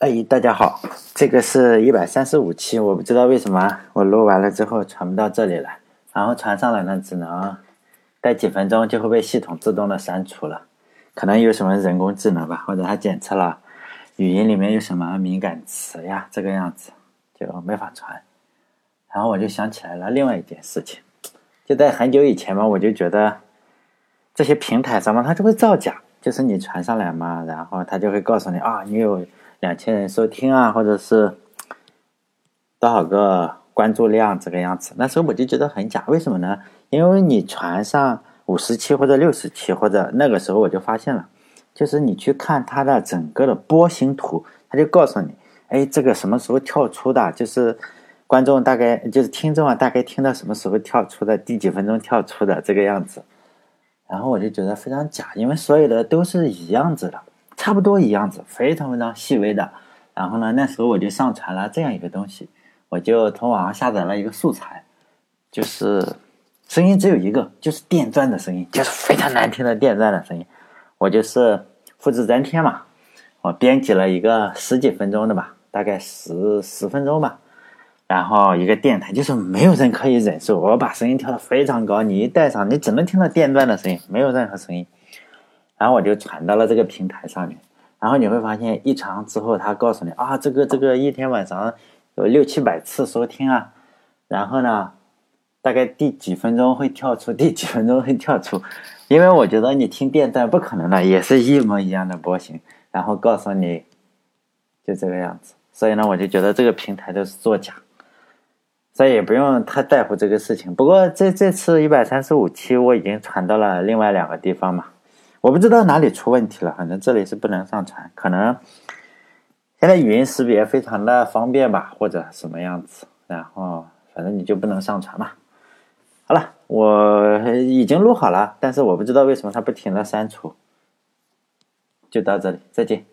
哎，大家好，这个是一百三十五期，我不知道为什么我录完了之后传不到这里来，然后传上来呢，只能待几分钟就会被系统自动的删除了，可能有什么人工智能吧，或者它检测了语音里面有什么敏感词呀，这个样子就没法传。然后我就想起来了另外一件事情，就在很久以前嘛，我就觉得这些平台上嘛，它就会造假，就是你传上来嘛，然后它就会告诉你啊，你有。两千人收听啊，或者是多少个关注量这个样子，那时候我就觉得很假，为什么呢？因为你传上五十期或者六十期，或者那个时候我就发现了，就是你去看它的整个的波形图，它就告诉你，哎，这个什么时候跳出的，就是观众大概就是听众啊，大概听到什么时候跳出的，第几分钟跳出的这个样子，然后我就觉得非常假，因为所有的都是一样子的。差不多一样子，非常非常细微的。然后呢，那时候我就上传了这样一个东西，我就从网上下载了一个素材，就是声音只有一个，就是电钻的声音，就是非常难听的电钻的声音。我就是复制粘贴嘛，我编辑了一个十几分钟的吧，大概十十分钟吧。然后一个电台，就是没有人可以忍受，我把声音调的非常高，你一戴上，你只能听到电钻的声音，没有任何声音。然后我就传到了这个平台上面，然后你会发现一长之后，他告诉你啊，这个这个一天晚上有六七百次收听啊，然后呢，大概第几分钟会跳出，第几分钟会跳出，因为我觉得你听电站不可能的，也是一模一样的波形，然后告诉你就这个样子，所以呢，我就觉得这个平台都是作假，所以也不用太在乎这个事情。不过这这次一百三十五期我已经传到了另外两个地方嘛。我不知道哪里出问题了，反正这里是不能上传，可能现在语音识别非常的方便吧，或者什么样子，然后反正你就不能上传嘛。好了，我已经录好了，但是我不知道为什么它不停的删除，就到这里，再见。